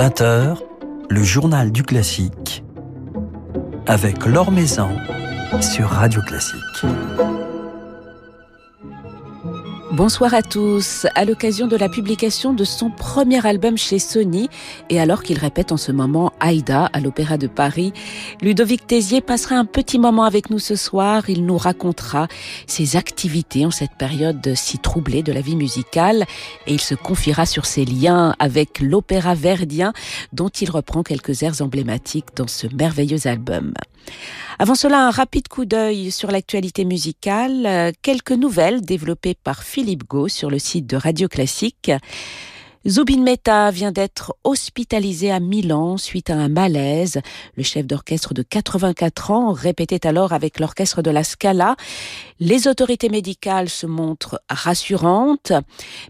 20h, le journal du classique avec Laure Maison sur Radio Classique. Bonsoir à tous. À l'occasion de la publication de son premier album chez Sony et alors qu'il répète en ce moment Aïda à l'Opéra de Paris, Ludovic Tézier passera un petit moment avec nous ce soir. Il nous racontera ses activités en cette période si troublée de la vie musicale et il se confiera sur ses liens avec l'opéra verdien dont il reprend quelques airs emblématiques dans ce merveilleux album. Avant cela, un rapide coup d'œil sur l'actualité musicale, quelques nouvelles développées par Philippe Gau sur le site de Radio Classique. Zubin Mehta vient d'être hospitalisé à Milan suite à un malaise. Le chef d'orchestre de 84 ans répétait alors avec l'orchestre de la Scala. Les autorités médicales se montrent rassurantes,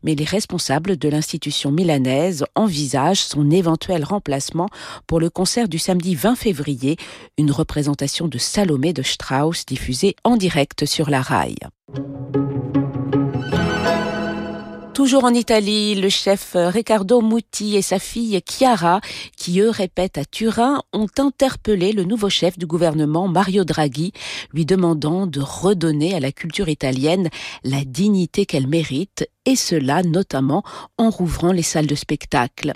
mais les responsables de l'institution milanaise envisagent son éventuel remplacement pour le concert du samedi 20 février, une représentation de Salomé de Strauss diffusée en direct sur la rail. Toujours en Italie, le chef Riccardo Muti et sa fille Chiara, qui eux répètent à Turin, ont interpellé le nouveau chef du gouvernement Mario Draghi, lui demandant de redonner à la culture italienne la dignité qu'elle mérite, et cela notamment en rouvrant les salles de spectacle.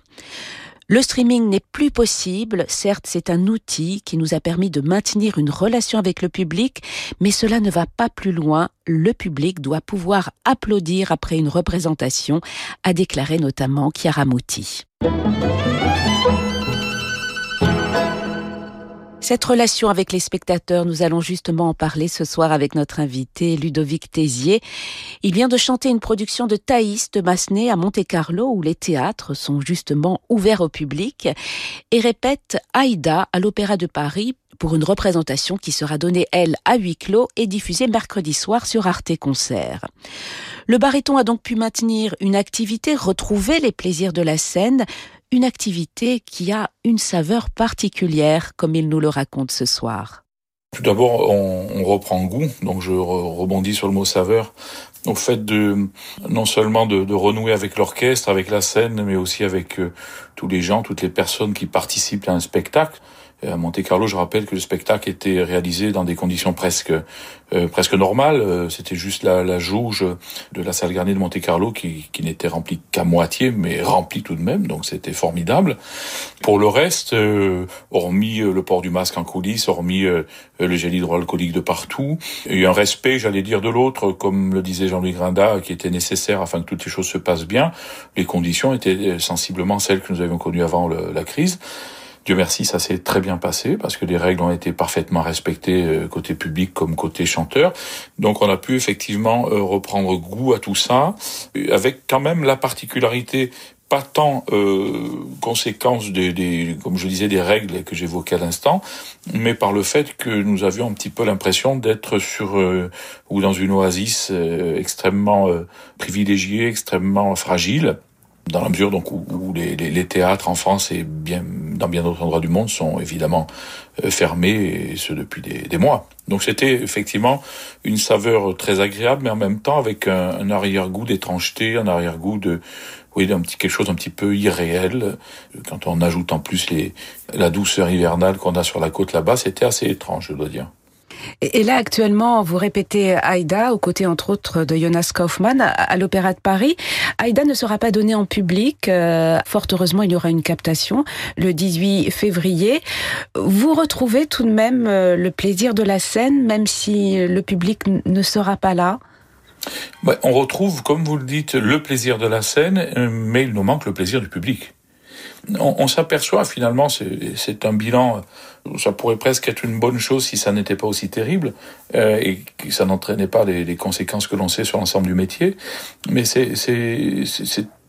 Le streaming n'est plus possible, certes c'est un outil qui nous a permis de maintenir une relation avec le public, mais cela ne va pas plus loin. Le public doit pouvoir applaudir après une représentation, a déclaré notamment Chiara Muti. Cette relation avec les spectateurs, nous allons justement en parler ce soir avec notre invité Ludovic Tézier. Il vient de chanter une production de Thaïs de Massenet à Monte-Carlo où les théâtres sont justement ouverts au public et répète Aïda à l'Opéra de Paris pour une représentation qui sera donnée, elle, à huis clos et diffusée mercredi soir sur Arte Concert. Le baryton a donc pu maintenir une activité, retrouver les plaisirs de la scène, une activité qui a une saveur particulière, comme il nous le raconte ce soir. Tout d'abord, on, reprend goût, donc je rebondis sur le mot saveur, au fait de non seulement de, renouer avec l'orchestre, avec la scène, mais aussi avec euh, tous les gens, toutes les personnes qui participent à un spectacle. À Monte Carlo, je rappelle que le spectacle était réalisé dans des conditions presque euh, presque normales. Euh, c'était juste la, la, jauge de la salle garnie de Monte Carlo qui, qui n'était remplie qu'à moitié, mais remplie tout de même. Donc c'était formidable. Pour le reste, euh, hormis le port du masque en coulisses, hormis le gel hydroalcoolique de partout, il y a un respect, j'allais dire, de l'autre, comme le disait Jean-Louis Grinda, qui était nécessaire afin que toutes les choses se passent bien. Les conditions étaient sensiblement celles que nous avions connues avant la crise. Dieu merci, ça s'est très bien passé parce que les règles ont été parfaitement respectées euh, côté public comme côté chanteur. Donc on a pu effectivement euh, reprendre goût à tout ça, avec quand même la particularité pas tant euh, conséquence des, des, comme je disais, des règles que j'évoquais à l'instant, mais par le fait que nous avions un petit peu l'impression d'être sur euh, ou dans une oasis extrêmement privilégiée, extrêmement fragile dans la mesure donc où, les, les, théâtres en France et bien dans bien d'autres endroits du monde sont évidemment euh, fermés et ce depuis des, des mois. Donc c'était effectivement une saveur très agréable, mais en même temps avec un, un arrière-goût d'étrangeté, un arrière-goût de oui d'un petit quelque chose un petit peu irréel. Quand on ajoute en plus les la douceur hivernale qu'on a sur la côte là-bas, c'était assez étrange, je dois dire. Et, là, actuellement, vous répétez Aïda, aux côtés, entre autres, de Jonas Kaufmann, à, l'Opéra de Paris. Aïda ne sera pas donnée en public. Euh, fort heureusement, il y aura une captation le 18 février. Vous retrouvez tout de même euh, le plaisir de la scène, même si le public ne sera pas là? On retrouve, comme vous le dites, le plaisir de la scène, euh, mais il nous manque le plaisir du public on, s'aperçoit finalement, c'est un bilan, ça pourrait presque être une bonne chose si ça n'était pas aussi terrible euh, et que ça n'entraînait pas les, conséquences que l'on sait sur l'ensemble du métier. Mais c'est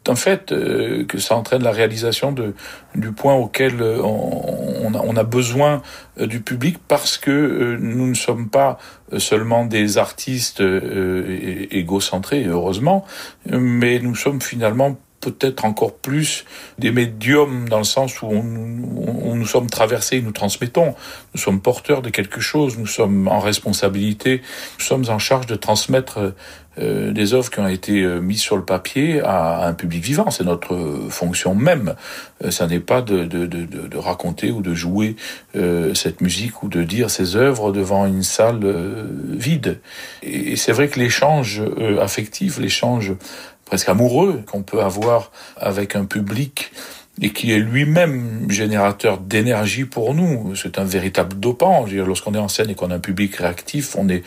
un fait euh, que ça entraîne la réalisation de, du point auquel on, on, a, besoin euh, du public parce que nous ne sommes pas seulement des artistes égocentrés, heureusement, mais nous sommes finalement peut-être encore plus des médiums dans le sens où on, nous sommes traversés, nous transmettons, nous sommes porteurs de quelque chose, nous sommes en responsabilité, nous sommes en charge de transmettre euh, des œuvres qui ont été euh, mises sur le papier à, un public vivant. C'est notre fonction même. Euh, ça n'est pas de, raconter ou de jouer cette musique ou de dire ces œuvres devant une salle vide. Et, c'est vrai que l'échange affectif, l'échange presque amoureux qu'on peut avoir avec un public et qui est lui-même générateur d'énergie pour nous. C'est un véritable dopant. Lorsqu'on est en scène et qu'on a un public réactif, on est,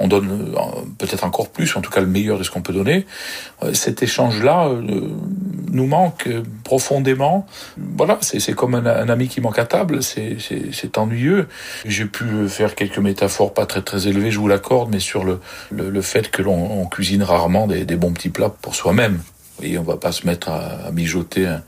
on donne euh, peut-être encore plus, en tout cas le meilleur de ce qu'on peut donner. Euh, cet échange-là euh, nous manque profondément. Voilà, c'est comme un, ami qui manque à table. C'est ennuyeux. J'ai pu faire quelques métaphores pas très très élevées, je vous l'accorde, mais sur le, le, fait que l'on cuisine rarement des, des bons petits plats pour soi-même. Et on va pas se mettre à, mijoter un,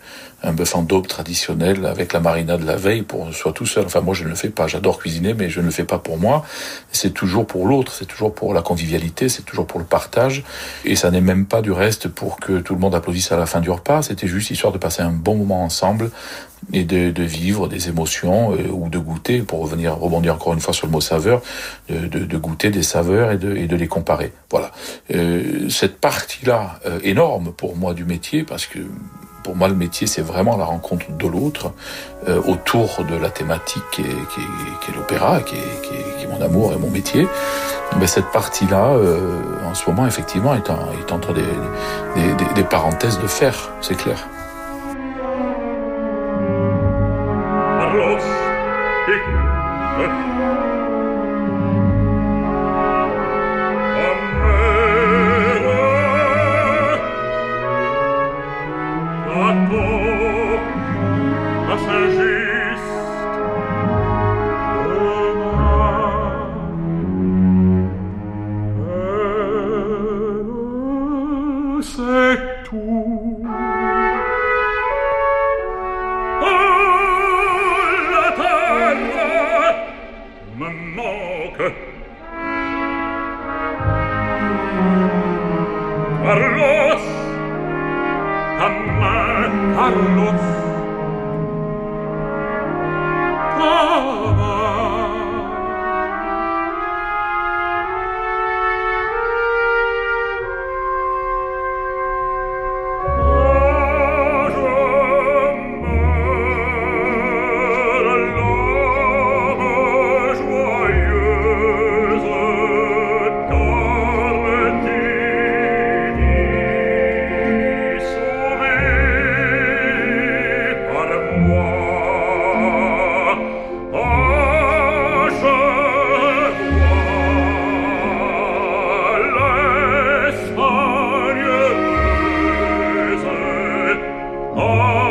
un bœuf en daube traditionnel avec la marinade de la veille pour soi tout seul. Enfin, moi, je ne le fais pas. J'adore cuisiner, mais je ne le fais pas pour moi. C'est toujours pour l'autre. C'est toujours pour la convivialité. C'est toujours pour le partage. Et ça n'est même pas du reste pour que tout le monde applaudisse à la fin du repas. C'était juste histoire de passer un bon moment ensemble et de, de vivre des émotions euh, ou de goûter, pour revenir rebondir encore une fois sur le mot saveur, de, de, de goûter des saveurs et de, et les comparer. Voilà. Euh, cette partie-là euh, énorme pour moi du métier, parce que pour moi, le métier, c'est vraiment la rencontre de l'autre euh, autour de la thématique qui est, qui est, l'opéra, qui est, qui, est, mon amour et mon métier. Mais cette partie-là, euh, en ce moment, effectivement, est, est entre des, des, des parenthèses de fer, c'est clair. Oh!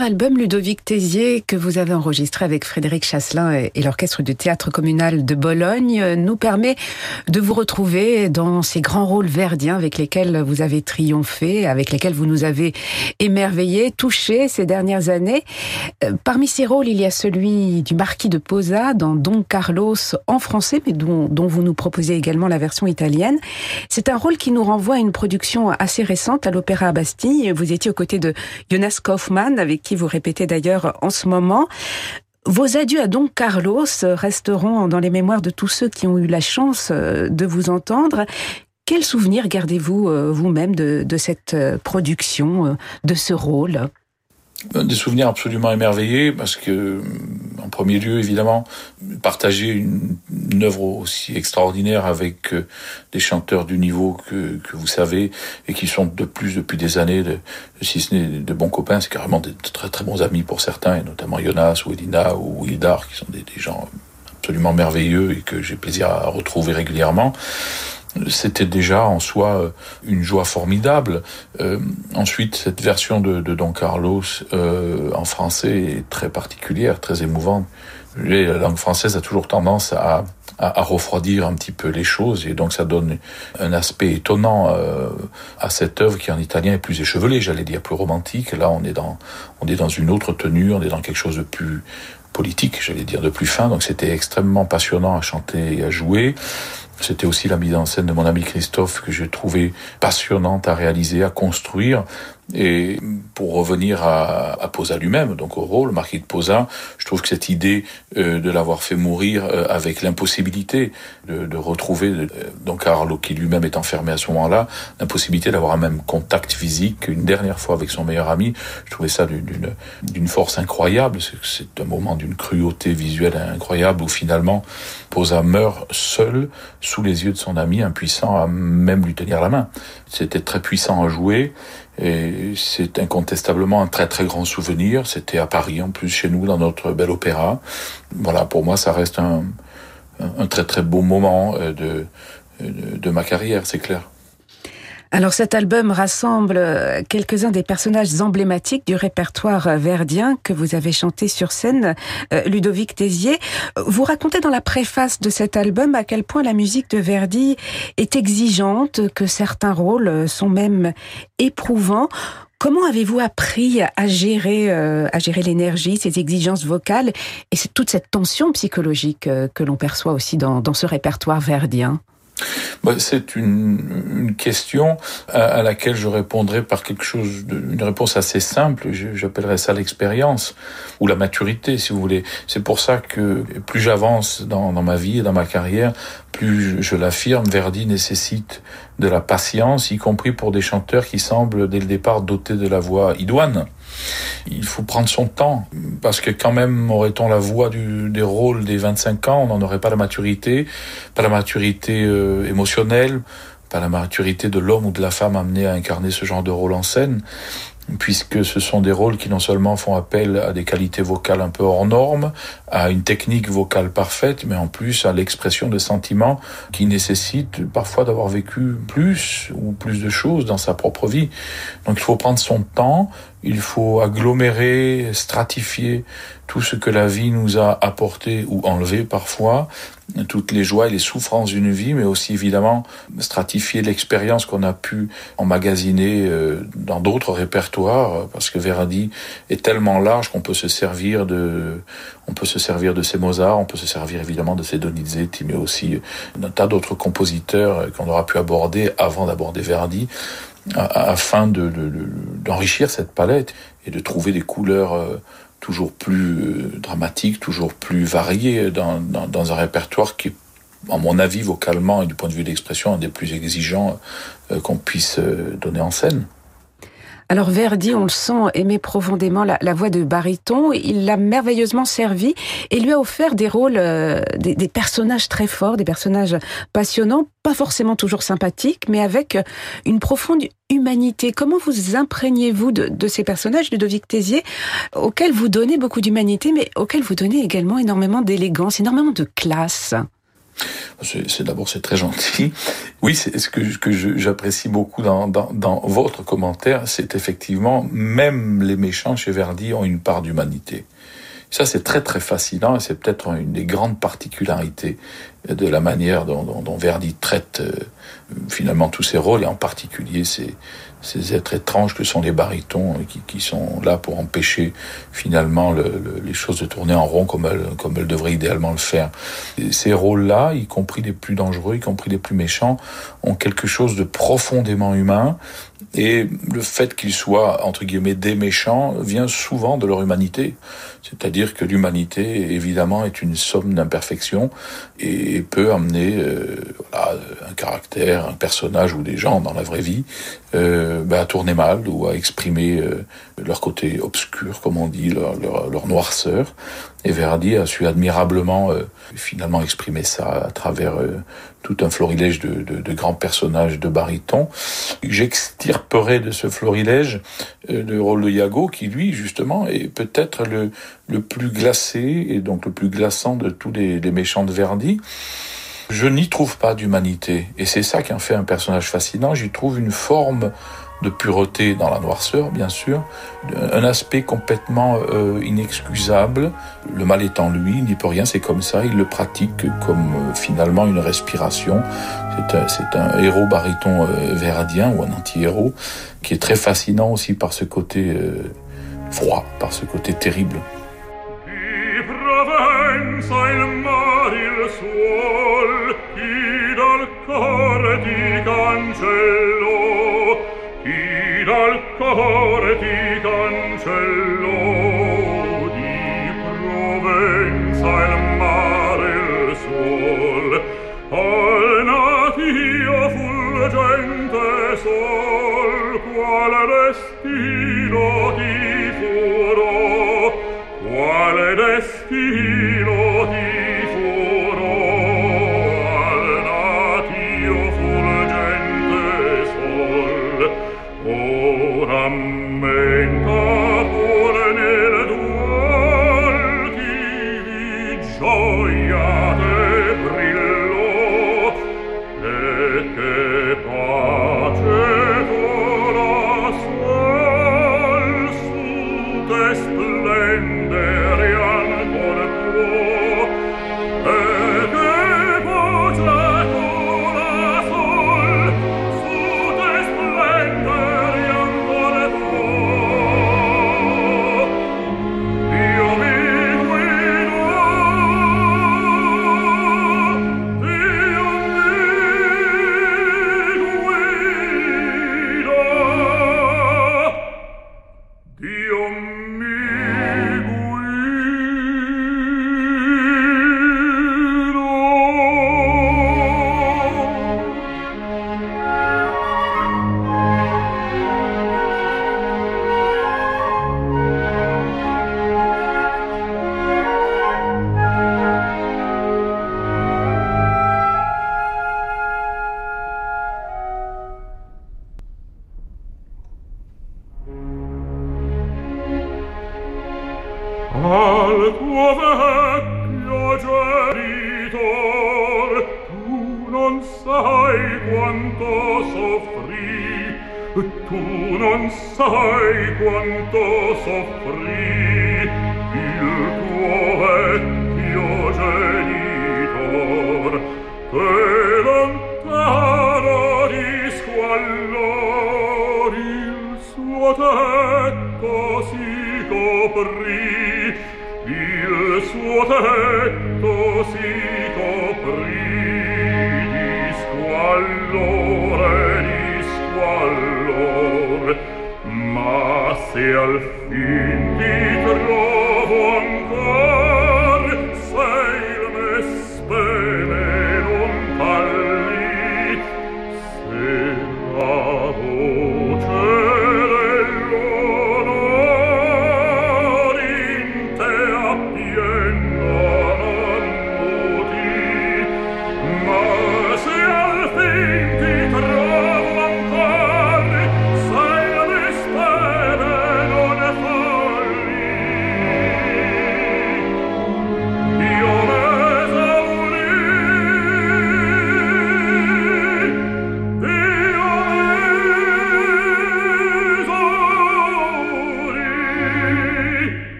Premier album, Ludovic Tézier, que vous avez enregistré avec Frédéric Chasselin et l'orchestre du théâtre communal de Bologne, euh, nous permet de vous retrouver dans ces grands rôles verdiens avec lesquels vous avez triomphé, avec lesquels vous nous avez émerveillés, touchés ces dernières années. Euh, parmi ces rôles, il y a celui du marquis de Posa dans Don Carlos en français, mais dont, dont vous nous proposez également la version italienne. C'est un rôle qui nous renvoie à une production assez récente à l'Opéra Bastille. Vous étiez aux côtés de Jonas Kaufmann, avec vous répétez d'ailleurs en ce moment. Vos adieux à Don Carlos resteront dans les mémoires de tous ceux qui ont eu la chance euh, de vous entendre. Quel souvenir gardez-vous euh, vous-même de, cette euh, production, de ce rôle? Des souvenirs absolument émerveillés parce que, en premier lieu, évidemment, partager une, œuvre aussi extraordinaire avec euh, des chanteurs du niveau que, que, vous savez et qui sont de plus depuis des années, de, si ce n'est de bons copains, c'est carrément des très très bons amis pour certains, et notamment Jonas ou Edina ou Hildar, qui sont des, des gens absolument merveilleux et que j'ai plaisir à retrouver régulièrement c'était déjà en soi euh, une joie formidable. Euh, ensuite, cette version de, Don Carlos euh, en français est très particulière, très émouvante. La langue française a toujours tendance à, refroidir un petit peu les choses et donc ça donne un aspect étonnant à cette œuvre qui en italien est plus échevelée, j'allais dire plus romantique. Là, on est dans on est dans une autre tenue, on est dans quelque chose de plus politique, j'allais dire de plus fin. Donc c'était extrêmement passionnant à chanter et à jouer. C'était aussi la mise en scène de mon ami Christophe que j'ai trouvé passionnante à réaliser, à construire. Et pour revenir à, à Posa lui-même, donc au rôle, Marquis de Posa, je trouve que cette idée euh, de l'avoir fait mourir euh, avec l'impossibilité de, de, retrouver, euh, donc Carlo qui lui-même est enfermé à ce moment-là, l'impossibilité d'avoir un même contact physique une dernière fois avec son meilleur ami, je trouvais ça d'une force incroyable. C'est un moment d'une cruauté visuelle incroyable où finalement Posa meurt seul sous les yeux de son ami, impuissant à même lui tenir la main. C'était très puissant à jouer. Et c'est incontestablement un très très grand souvenir. C'était à Paris en plus chez nous dans notre bel opéra. Voilà, pour moi ça reste un, un très très beau moment euh, de, de ma carrière, c'est clair. Alors cet album rassemble euh, quelques-uns des personnages emblématiques du répertoire euh, verdien que vous avez chanté sur scène, euh, Ludovic Tézier. Vous racontez dans la préface de cet album à quel point la musique de Verdi est exigeante, que certains rôles sont même éprouvants. Comment avez-vous appris à gérer, à gérer l'énergie, ces exigences vocales et toute cette tension psychologique que l'on perçoit aussi dans, dans ce répertoire verdien? Bah, c'est une, une, question à, laquelle je répondrai par quelque chose, une réponse assez simple. J'appellerais ça l'expérience ou la maturité, si vous voulez. C'est pour ça que plus j'avance dans, dans ma vie et dans ma carrière, plus je, je l'affirme, Verdi nécessite de la patience, y compris pour des chanteurs qui semblent dès le départ dotés de la voix idoine. Il faut prendre son temps, parce que quand même, aurait-on la voix du, des rôles des 25 ans, on n'en aurait pas la maturité, pas la maturité euh, émotionnelle, pas la maturité de l'homme ou de la femme amené à incarner ce genre de rôle en scène puisque ce sont des rôles qui non seulement font appel à des qualités vocales un peu hors normes, à une technique vocale parfaite, mais en plus à l'expression de sentiments qui nécessitent parfois d'avoir vécu plus ou plus de choses dans sa propre vie. Donc il faut prendre son temps, il faut agglomérer, stratifier tout ce que la vie nous a apporté ou enlevé parfois, toutes les joies et les souffrances d'une vie, mais aussi évidemment stratifier l'expérience qu'on a pu emmagasiner euh, dans d'autres répertoires, parce que Verdi est tellement large qu'on peut se servir de, on peut se servir de ces Mozart, on peut se servir évidemment de ces Donizetti, mais aussi d'un tas d'autres compositeurs qu'on aura pu aborder avant d'aborder Verdi afin d'enrichir de, cette palette et de trouver des couleurs euh, toujours plus euh, dramatiques, toujours plus variées dans, dans, un répertoire qui, à mon avis, vocalement et du point de vue de l'expression, un des plus exigeants euh, qu'on puisse donner en scène. Alors Verdi, on le sent, aimait profondément la, voix de baryton. Il l'a merveilleusement servi et lui a offert des rôles, euh, des, personnages très forts, des personnages passionnants, pas forcément toujours sympathiques, mais avec une profonde humanité. Comment vous imprégnez-vous de, ces personnages, Ludovic Tézier, auxquels vous donnez beaucoup d'humanité, mais auxquels vous donnez également énormément d'élégance, énormément de classe? C'est d'abord c'est très gentil. Oui, c'est ce que, que j'apprécie beaucoup dans, dans, dans, votre commentaire, c'est effectivement même les méchants chez Verdi ont une part d'humanité. Ça, c'est très très fascinant et c'est peut-être une des grandes particularités de la manière dont, dont, Verdi traite euh, finalement tous ses rôles et en particulier ces, ces êtres étranges que sont les barytons qui, qui sont là pour empêcher finalement le, les choses de tourner en rond comme elles, comme elles devraient idéalement le faire. Ces rôles-là, y compris les plus dangereux, y compris les plus méchants, ont quelque chose de profondément humain et le fait qu'ils soient, entre guillemets, des méchants vient souvent de leur humanité. C'est-à-dire que l'humanité, évidemment, est une somme d'imperfections et peut amener euh, voilà, un caractère, un personnage ou des gens dans la vraie vie euh, bah, à tourner mal ou à exprimer euh, leur côté obscur, comme on dit, leur, leur, leur noirceur. Et Verdi a su admirablement euh, finalement exprimer ça à travers euh, tout un florilège de, de, de, grands personnages de baryton. J'extirperai de ce florilège euh, le rôle de Iago, qui lui justement est peut-être le, le plus glacé et donc le plus glaçant de tous les, les méchants de Verdi. Je n'y trouve pas d'humanité, et c'est ça qui en fait un personnage fascinant. J'y trouve une forme de pureté dans la noirceur, bien sûr, un aspect complètement euh, inexcusable. Le mal est en lui, il n'y peut rien, c'est comme ça, il le pratique comme euh, finalement une respiration. C'est un, héros baryton euh, verdien ou un anti-héros qui est très fascinant aussi par ce côté euh, froid, par ce côté terrible. amore ti cancello di Provenza il mare il sol. Al natio fulgente sol qual destino ti furo quale destino with you.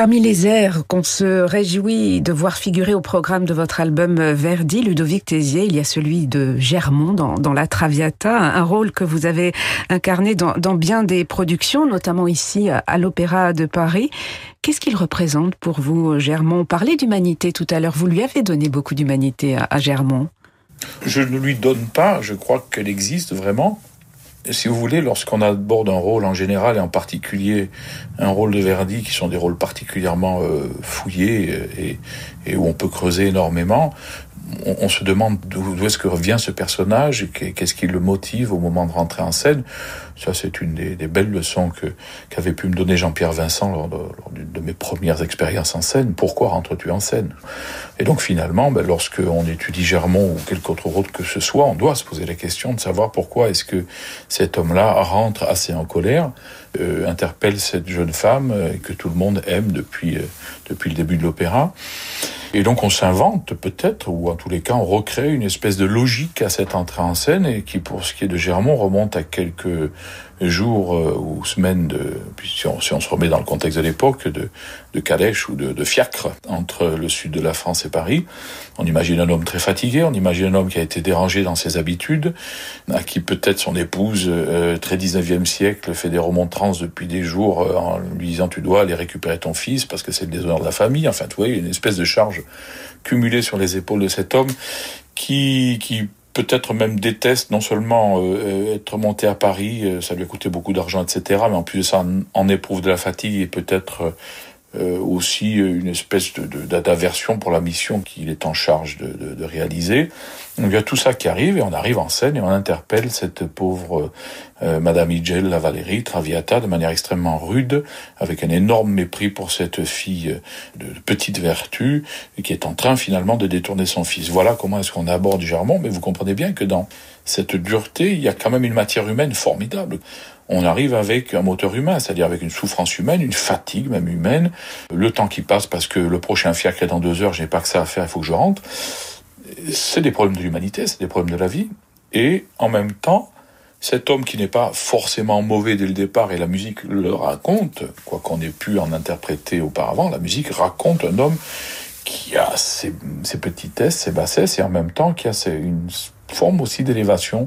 Parmi les airs qu'on se réjouit de voir figurer au programme de votre album Verdi, Ludovic Tézier, il y a celui de Germont dans, La Traviata, un rôle que vous avez incarné dans, bien des productions, notamment ici à l'Opéra de Paris. Qu'est-ce qu'il représente pour vous, Germont? On parlait d'humanité tout à l'heure. Vous lui avez donné beaucoup d'humanité à, à Germont. Je ne lui donne pas, je crois qu'elle existe vraiment si vous voulez, lorsqu'on aborde un rôle en général et en particulier un rôle de Verdi, qui sont des rôles particulièrement euh, fouillés et, et, où on peut creuser énormément, on, se demande d'où est-ce que revient ce personnage, qu'est-ce qui le motive au moment de rentrer en scène. Ça, c'est une des, belles leçons que qu'avait pu me donner Jean-Pierre Vincent lors, d'une de, mes premières expériences en scène. Pourquoi rentres-tu en scène? Et donc finalement, ben, lorsque on étudie Germont ou quelque autre rôle que ce soit, on doit se poser la question de savoir pourquoi est-ce que cet homme-là rentre assez en colère, euh, interpelle cette jeune femme euh, que tout le monde aime depuis euh, depuis le début de l'opéra. Et donc on s'invente peut-être, ou en tous les cas on recrée une espèce de logique à cette entrée en scène et qui pour ce qui est de Germont remonte à quelques jours euh, ou semaines de, si on, si on, se remet dans le contexte de l'époque, de, de calèche ou de, de, fiacre entre le sud de la France et Paris. On imagine un homme très fatigué, on imagine un homme qui a été dérangé dans ses habitudes, à qui peut-être son épouse, euh, très 19e siècle, fait des remontrances depuis des jours euh, en lui disant tu dois aller récupérer ton fils parce que c'est le déshonneur de la famille. Enfin, tu vois, une espèce de charge cumulée sur les épaules de cet homme qui, qui peut-être même déteste non seulement euh, être monté à Paris, euh, ça lui a coûté beaucoup d'argent, etc., mais en plus ça, en, éprouve de la fatigue et peut-être euh, aussi une espèce d'aversion pour la mission qu'il est en charge de, de, réaliser. Donc il y a tout ça qui arrive et on arrive en scène et on interpelle cette pauvre euh, Madame Igel, la Valérie, Traviata, de manière extrêmement rude, avec un énorme mépris pour cette fille de petite vertu qui est en train finalement de détourner son fils. Voilà comment est-ce qu'on aborde Germont, mais vous comprenez bien que dans cette dureté, il y a quand même une matière humaine formidable on arrive avec un moteur humain, c'est-à-dire avec une souffrance humaine, une fatigue même humaine, le temps qui passe parce que le prochain fiacre est dans deux heures, je n'ai pas que ça à faire, il faut que je rentre. C'est des problèmes de l'humanité, c'est des problèmes de la vie. Et en même temps, cet homme qui n'est pas forcément mauvais dès le départ, et la musique le raconte, quoi qu'on ait pu en interpréter auparavant, la musique raconte un homme qui a ses, ses petitesses, ses bassesses, et en même temps qui a une forme aussi d'élévation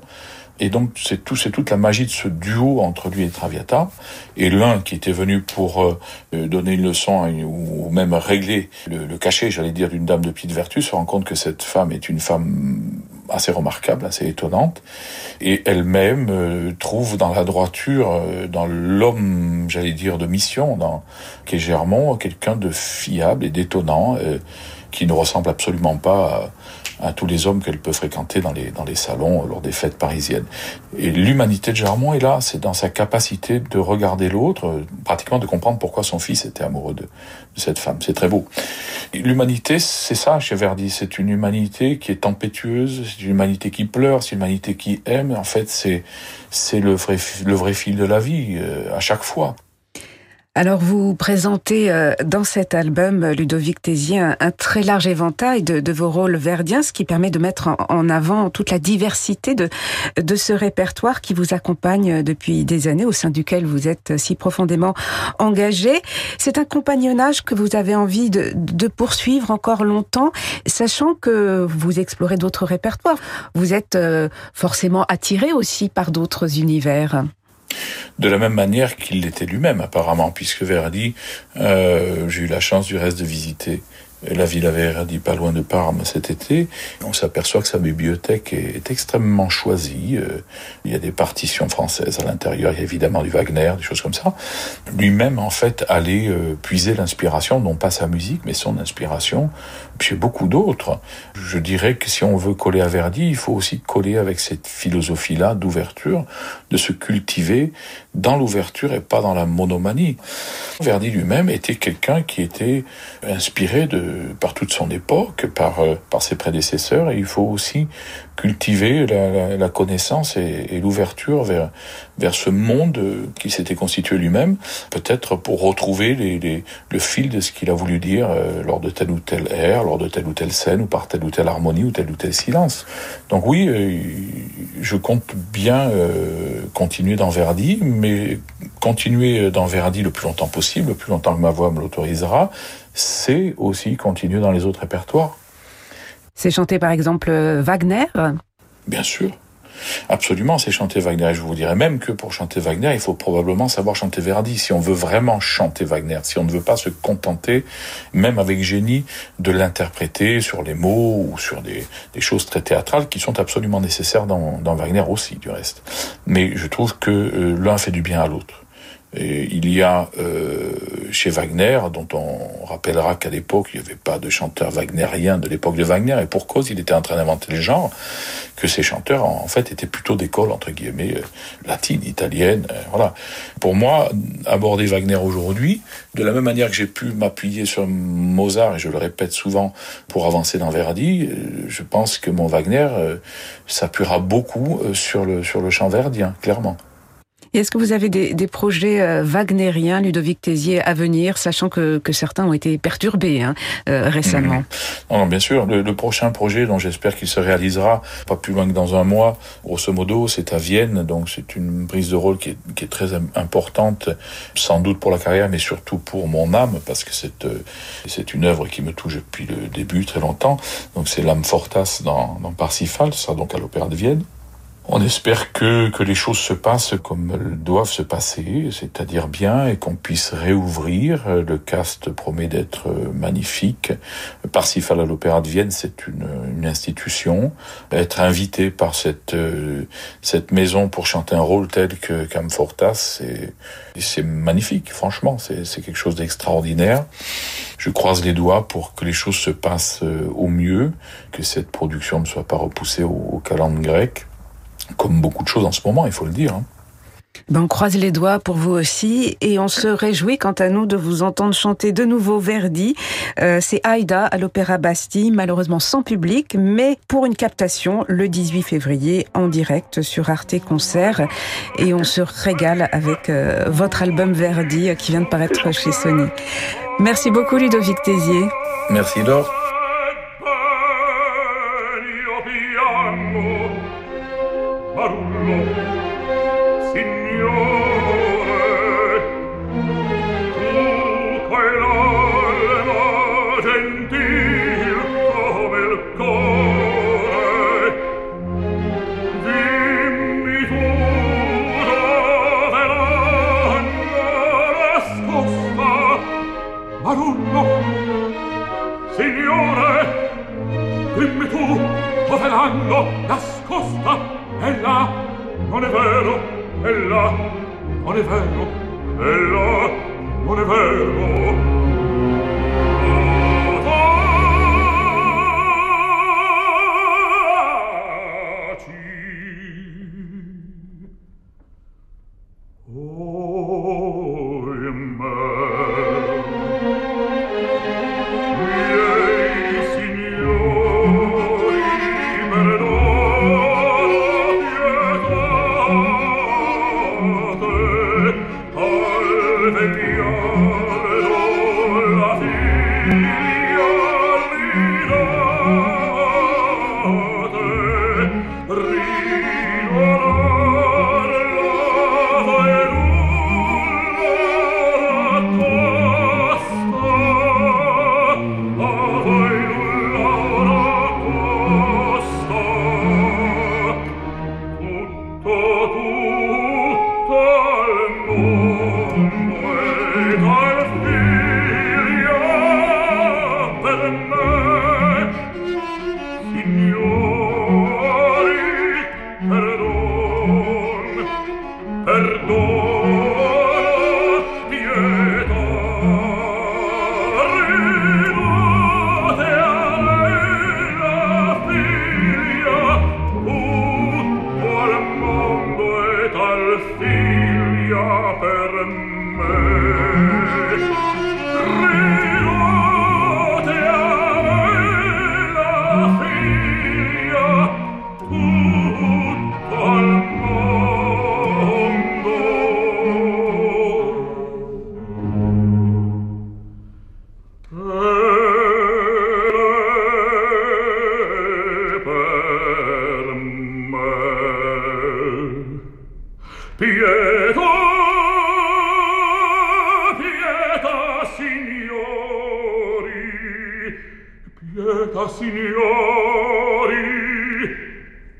et donc, c'est tout, c'est toute la magie de ce duo entre lui et Traviata. Et l'un qui était venu pour euh, euh, donner une leçon ou même régler le, cachet, j'allais dire, d'une dame de petite vertu, se rend compte que cette femme est une femme assez remarquable, assez étonnante, et elle-même euh, trouve dans la droiture, dans l'homme, j'allais dire, de mission, dans qui est Germont, quelqu'un de fiable et d'étonnant, qui ne ressemble absolument pas à tous les hommes qu'elle peut fréquenter dans les, dans les salons lors des fêtes parisiennes. Et l'humanité de Germont est là, c'est dans sa capacité de regarder l'autre, pratiquement de comprendre pourquoi son fils était amoureux de, cette femme. C'est très beau. L'humanité, c'est ça chez Verdi, c'est une humanité qui est tempétueuse, c'est une humanité qui pleure, c'est une humanité qui aime. En fait, c'est c'est le vrai, le vrai fil de la vie euh, à chaque fois. Alors vous présentez euh, dans cet album, euh, Ludovic Tézier, un, très large éventail de, vos rôles verdiens, ce qui permet de mettre en, avant toute la diversité de, de ce répertoire qui vous accompagne depuis des années, au sein duquel vous êtes si profondément engagé. C'est un compagnonnage que vous avez envie de, de poursuivre encore longtemps, sachant que vous explorez d'autres répertoires. Vous êtes euh, forcément attiré aussi par d'autres univers de la même manière qu'il l'était lui-même apparemment, puisque Verdi, euh, j'ai eu la chance du reste de visiter la Villa Verdi, pas loin de Parme cet été. On s'aperçoit que sa bibliothèque est, extrêmement choisie. Euh, il y a des partitions françaises à l'intérieur, il y a évidemment du Wagner, des choses comme ça. Lui-même, en fait, allait euh, puiser l'inspiration, non pas sa musique, mais son inspiration chez beaucoup d'autres. Je dirais que si on veut coller à Verdi, il faut aussi coller avec cette philosophie-là d'ouverture, de se cultiver dans l'ouverture et pas dans la monomanie. Verdi lui-même était quelqu'un qui était inspiré de, par toute son époque, par, euh, par ses prédécesseurs, et il faut aussi cultiver la, la, connaissance et, et l'ouverture vers, vers ce monde qui s'était constitué lui-même, peut-être pour retrouver les, les, le fil de ce qu'il a voulu dire euh, lors de tel ou tel air, lors de telle ou telle scène, ou par telle ou telle harmonie, ou tel ou tel silence. Donc oui, euh, je compte bien continuer dans Verdi, mais continuer dans Verdi le plus longtemps possible, le plus longtemps que ma voix me l'autorisera, c'est aussi continuer dans les autres répertoires. C'est chanter par exemple Wagner? Bien sûr. Absolument, c'est chanter Wagner. Et je vous dirais même que pour chanter Wagner, il faut probablement savoir chanter Verdi. Si on veut vraiment chanter Wagner, si on ne veut pas se contenter, même avec génie, de l'interpréter sur les mots ou sur des, choses très théâtrales qui sont absolument nécessaires dans, dans Wagner aussi, du reste. Mais je trouve que euh, l'un fait du bien à l'autre. Et il y a euh, chez Wagner, dont on rappellera qu'à l'époque, il n'y avait pas de chanteur wagnérien de l'époque de Wagner, et pour cause, il était en train d'inventer le genre, que ces chanteurs, en fait, étaient plutôt d'école, entre guillemets, euh, latine, italienne, euh, voilà. Pour moi, aborder Wagner aujourd'hui, de la même manière que j'ai pu m'appuyer sur Mozart, et je le répète souvent, pour avancer dans Verdi, euh, je pense que mon Wagner s'appuiera beaucoup sur le, sur le chant verdien, clairement. Est-ce que vous avez des, projets euh, wagnériens, Ludovic Tézier, à venir, sachant que, certains ont été perturbés hein, euh, récemment? Mmh. non, non, bien sûr. Le, prochain projet, dont j'espère qu'il se réalisera pas plus loin que dans un mois, grosso modo, c'est à Vienne. Donc c'est une prise de rôle qui est, très importante, sans doute pour la carrière, mais surtout pour mon âme, parce que c'est euh, c'est une œuvre qui me touche depuis le début, très longtemps. Donc c'est l'âme fortas dans, Parsifal, sera donc à l'Opéra de Vienne. On espère que, que les choses se passent comme elles doivent se passer, c'est-à-dire bien, et qu'on puisse réouvrir. Le cast promet d'être magnifique. Parsifal à l'Opéra de Vienne, c'est une, une, institution. Être invité par cette, cette maison pour chanter un rôle tel que Camfortas, c'est magnifique, franchement. C'est quelque chose d'extraordinaire. Je croise les doigts pour que les choses se passent au mieux, que cette production ne soit pas repoussée au, au calendrier grec comme beaucoup de choses en ce moment, il faut le dire. Hein. Ben on croise les doigts pour vous aussi et on se réjouit quant à nous de vous entendre chanter de nouveau Verdi. Euh, C'est Aïda à l'Opéra Bastille, malheureusement sans public, mais pour une captation le 18 février en direct sur Arte Concert. Et on se régale avec euh, votre album Verdi qui vient de paraître chez Sony. Merci beaucoup Ludovic Tézier. Merci Laure. Fernando nascosta è là non è vero è là non è vero è là non è vero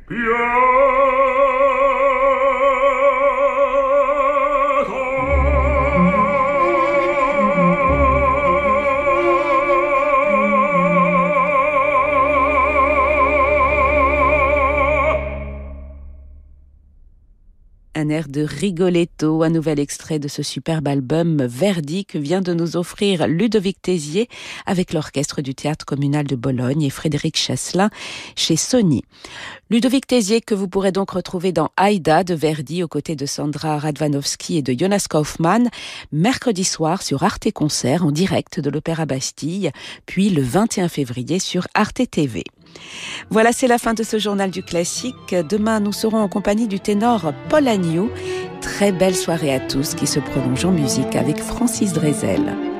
Pure de Rigoletto, un nouvel extrait de ce superbe album Verdi que vient de nous offrir Ludovic Tézier avec l'orchestre du théâtre communal de Bologne et Frédéric Chasselin chez Sony. Ludovic Tézier que vous pourrez donc retrouver dans Aïda de Verdi aux côtés de Sandra Radvanovski et de Jonas Kaufmann mercredi soir sur Arte Concert en direct de l'Opéra Bastille, puis le 21 février sur Arte TV. Voilà, c'est la fin de ce journal du classique. Demain, nous serons en compagnie du ténor Paul Agnew. Très belle soirée à tous qui se prolonge en musique avec Francis Drezel.